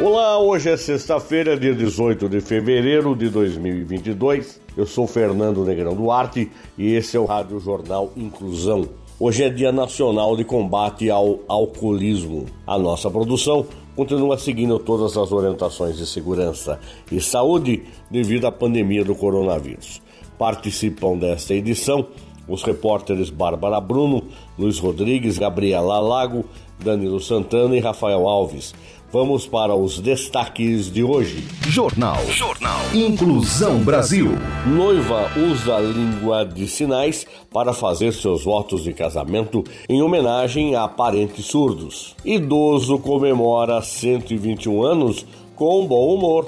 Olá, hoje é sexta-feira, dia 18 de fevereiro de 2022. Eu sou Fernando Negrão Duarte e esse é o Rádio Jornal Inclusão. Hoje é Dia Nacional de Combate ao Alcoolismo. A nossa produção continua seguindo todas as orientações de segurança e saúde devido à pandemia do coronavírus. Participam desta edição os repórteres Bárbara Bruno, Luiz Rodrigues, Gabriela Lago, Danilo Santana e Rafael Alves. Vamos para os destaques de hoje. Jornal. Jornal. Inclusão Brasil. Noiva usa língua de sinais para fazer seus votos de casamento em homenagem a parentes surdos. Idoso comemora 121 anos com bom humor.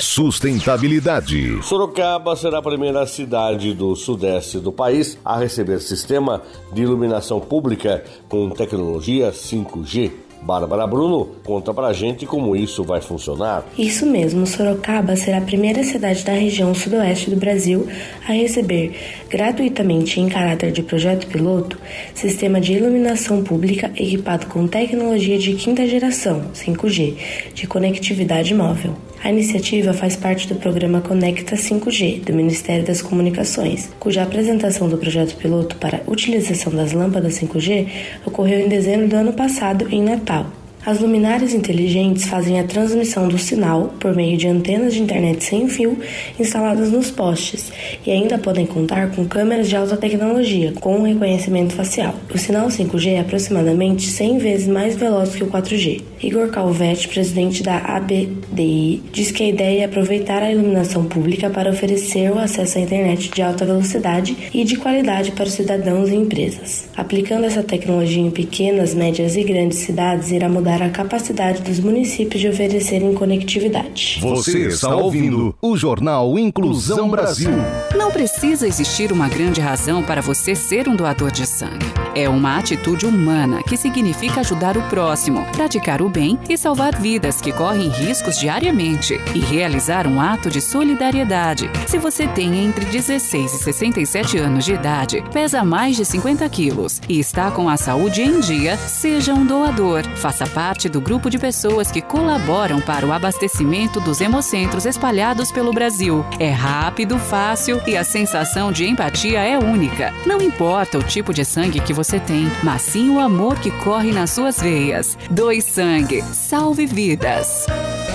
Sustentabilidade. Sorocaba será a primeira cidade do sudeste do país a receber sistema de iluminação pública com tecnologia 5G. Bárbara Bruno conta pra gente como isso vai funcionar. Isso mesmo, Sorocaba será a primeira cidade da região sudoeste do Brasil a receber, gratuitamente em caráter de projeto piloto, sistema de iluminação pública equipado com tecnologia de quinta geração, 5G, de conectividade móvel. A iniciativa faz parte do programa Conecta 5G do Ministério das Comunicações, cuja apresentação do projeto piloto para utilização das lâmpadas 5G ocorreu em dezembro do ano passado em Natal. As luminárias inteligentes fazem a transmissão do sinal por meio de antenas de internet sem fio instaladas nos postes e ainda podem contar com câmeras de alta tecnologia com reconhecimento facial. O sinal 5G é aproximadamente 100 vezes mais veloz que o 4G. Igor Calvetti, presidente da ABDI, diz que a ideia é aproveitar a iluminação pública para oferecer o acesso à internet de alta velocidade e de qualidade para os cidadãos e empresas. Aplicando essa tecnologia em pequenas, médias e grandes cidades irá mudar a capacidade dos municípios de oferecerem conectividade. Você está ouvindo o Jornal Inclusão Brasil. Não precisa existir uma grande razão para você ser um doador de sangue. É uma atitude humana que significa ajudar o próximo, praticar o bem e salvar vidas que correm riscos diariamente e realizar um ato de solidariedade. Se você tem entre 16 e 67 anos de idade, pesa mais de 50 quilos e está com a saúde em dia, seja um doador. Faça parte do grupo de pessoas que colaboram para o abastecimento dos hemocentros espalhados pelo Brasil. É rápido, fácil e a sensação de empatia é única. Não importa o tipo de sangue que você tem, mas sim o amor que corre nas suas veias. Doe sangue, salve vidas.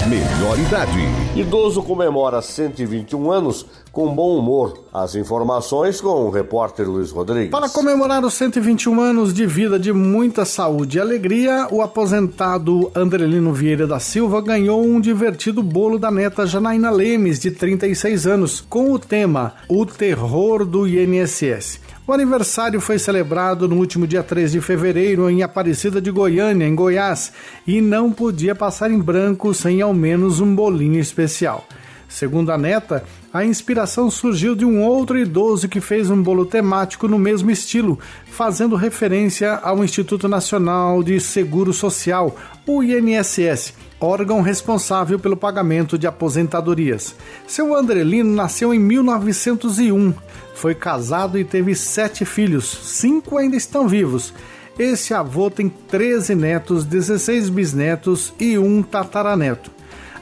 Melhor idade. Idoso comemora 121 anos com bom humor. As informações com o repórter Luiz Rodrigues. Para comemorar os 121 anos de vida de muita saúde e alegria, o aposentado Andrelino Vieira da Silva ganhou um divertido bolo da neta Janaína Lemes, de 36 anos, com o tema O Terror do INSS. O aniversário foi celebrado no último dia 3 de fevereiro em Aparecida de Goiânia, em Goiás, e não podia passar em branco sem ao menos um bolinho especial. Segundo a neta, a inspiração surgiu de um outro idoso que fez um bolo temático no mesmo estilo, fazendo referência ao Instituto Nacional de Seguro Social, o INSS, órgão responsável pelo pagamento de aposentadorias. Seu Andrelino nasceu em 1901, foi casado e teve sete filhos, cinco ainda estão vivos. Esse avô tem 13 netos, 16 bisnetos e um tataraneto.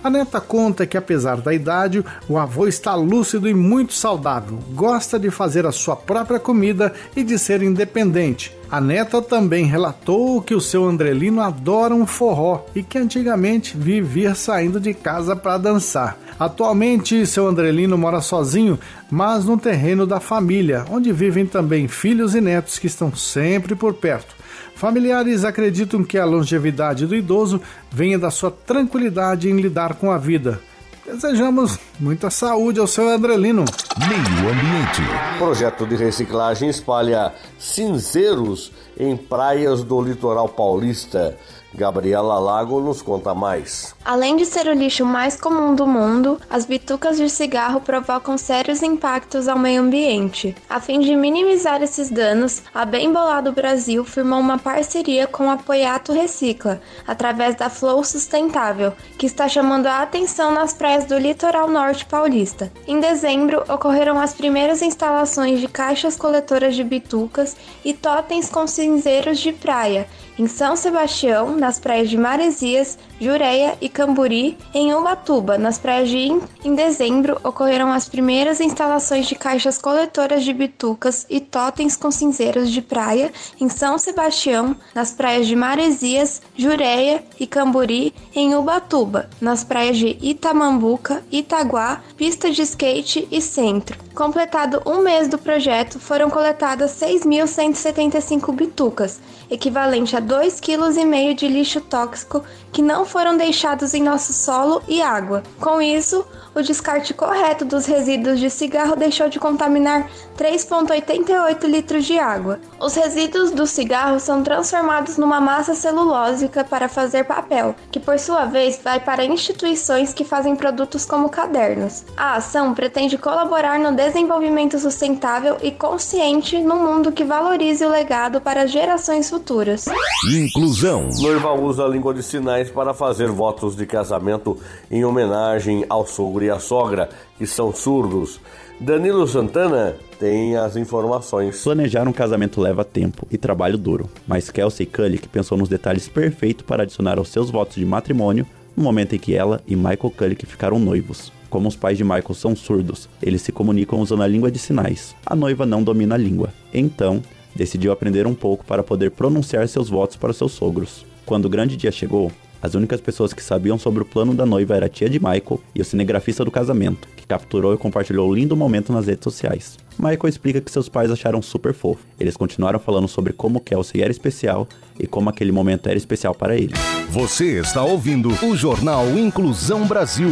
A neta conta que, apesar da idade, o avô está lúcido e muito saudável, gosta de fazer a sua própria comida e de ser independente. A neta também relatou que o seu Andrelino adora um forró e que antigamente vivia saindo de casa para dançar. Atualmente, seu Andrelino mora sozinho, mas no terreno da família, onde vivem também filhos e netos que estão sempre por perto. Familiares acreditam que a longevidade do idoso venha da sua tranquilidade em lidar com a vida. Desejamos muita saúde ao seu Andrelino. Meio Ambiente. Projeto de reciclagem espalha cinzeiros em praias do litoral paulista. Gabriela Lago nos conta mais. Além de ser o lixo mais comum do mundo, as bitucas de cigarro provocam sérios impactos ao meio ambiente. A fim de minimizar esses danos, a Bem Bolado Brasil firmou uma parceria com a Poiato Recicla, através da Flow Sustentável, que está chamando a atenção nas praias do litoral norte paulista. Em dezembro, ocorreram as primeiras instalações de caixas coletoras de bitucas e totens com cinzeiros de praia, em São Sebastião, nas praias de Maresias, Jureia e Camburi, em Ubatuba, nas praias de In. Em dezembro, ocorreram as primeiras instalações de caixas coletoras de bitucas e totens com cinzeiros de praia em São Sebastião, nas praias de Maresias, Jureia e Camburi, em Ubatuba, nas praias de Itamambuca, Itaguá, pista de skate e centro. Completado um mês do projeto, foram coletadas 6.175 bitucas, equivalente a 2,5 kg de lixo tóxico que não foram deixados em nosso solo e água. Com isso, o descarte correto dos resíduos de cigarro deixou de contaminar 3,88 litros de água. Os resíduos do cigarro são transformados numa massa celulósica para fazer papel, que por sua vez vai para instituições que fazem produtos como cadernos. A ação pretende colaborar no desenvolvimento sustentável e consciente num mundo que valorize o legado para gerações futuras. Inclusão. Noiva usa a língua de sinais para fazer votos de casamento em homenagem ao sogro e à sogra, que são surdos. Danilo Santana tem as informações. Planejar um casamento leva tempo e trabalho duro, mas Kelsey Kulik pensou nos detalhes perfeitos para adicionar aos seus votos de matrimônio no momento em que ela e Michael Kulik ficaram noivos. Como os pais de Michael são surdos, eles se comunicam usando a língua de sinais. A noiva não domina a língua, então decidiu aprender um pouco para poder pronunciar seus votos para seus sogros. Quando o grande dia chegou, as únicas pessoas que sabiam sobre o plano da noiva era a tia de Michael e o cinegrafista do casamento, que capturou e compartilhou o lindo momento nas redes sociais. Michael explica que seus pais acharam super fofo. Eles continuaram falando sobre como Kelsey era especial e como aquele momento era especial para ele. Você está ouvindo o Jornal Inclusão Brasil.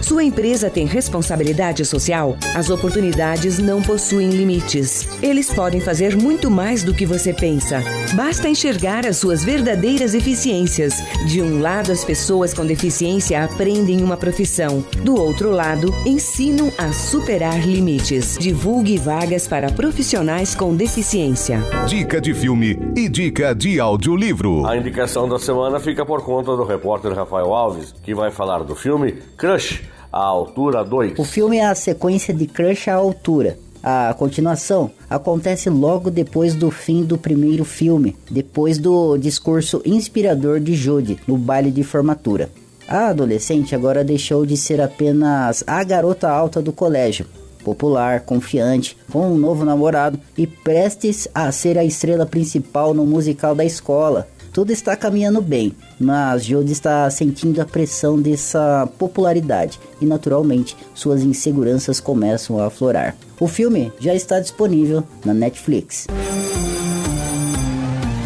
Sua empresa tem responsabilidade social? As oportunidades não possuem limites. Eles podem fazer muito mais do que você pensa. Basta enxergar as suas verdadeiras eficiências. De um lado, as pessoas com deficiência aprendem uma profissão. Do outro lado, ensinam a superar limites. Divulgue vagas para profissionais com deficiência. Dica de filme e dica de audiolivro. A indicação da semana fica por conta do repórter Rafael Alves, que vai falar do filme Crush, a altura 2. O filme é a sequência de Crush à altura. A continuação acontece logo depois do fim do primeiro filme, depois do discurso inspirador de Judy no baile de formatura. A adolescente agora deixou de ser apenas a garota alta do colégio, popular, confiante, com um novo namorado e prestes a ser a estrela principal no musical da escola. Tudo está caminhando bem, mas Jodie está sentindo a pressão dessa popularidade e, naturalmente, suas inseguranças começam a aflorar. O filme já está disponível na Netflix.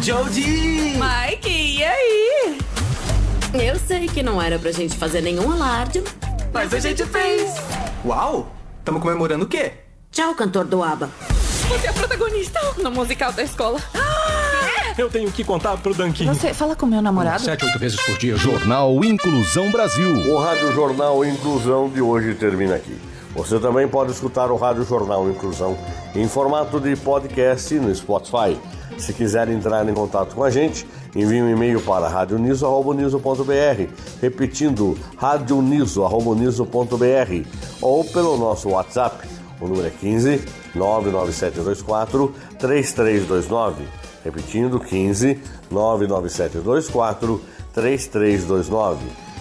Jodie! Mike, e aí? Eu sei que não era pra gente fazer nenhum alarde, mas a gente fez! Uau! Tamo comemorando o quê? Tchau, cantor do ABBA. Você é a protagonista no musical da escola. Eu tenho que contar pro Danquinho. Você fala com meu namorado? Sete, oito vezes por dia. Jornal Inclusão Brasil. O Rádio Jornal Inclusão de hoje termina aqui. Você também pode escutar o Rádio Jornal Inclusão em formato de podcast no Spotify. Se quiser entrar em contato com a gente, envie um e-mail para radioniso.br, repetindo radioniso.br ou pelo nosso WhatsApp. O número é 15 99724 3329. Repetindo, 15 99724 3329.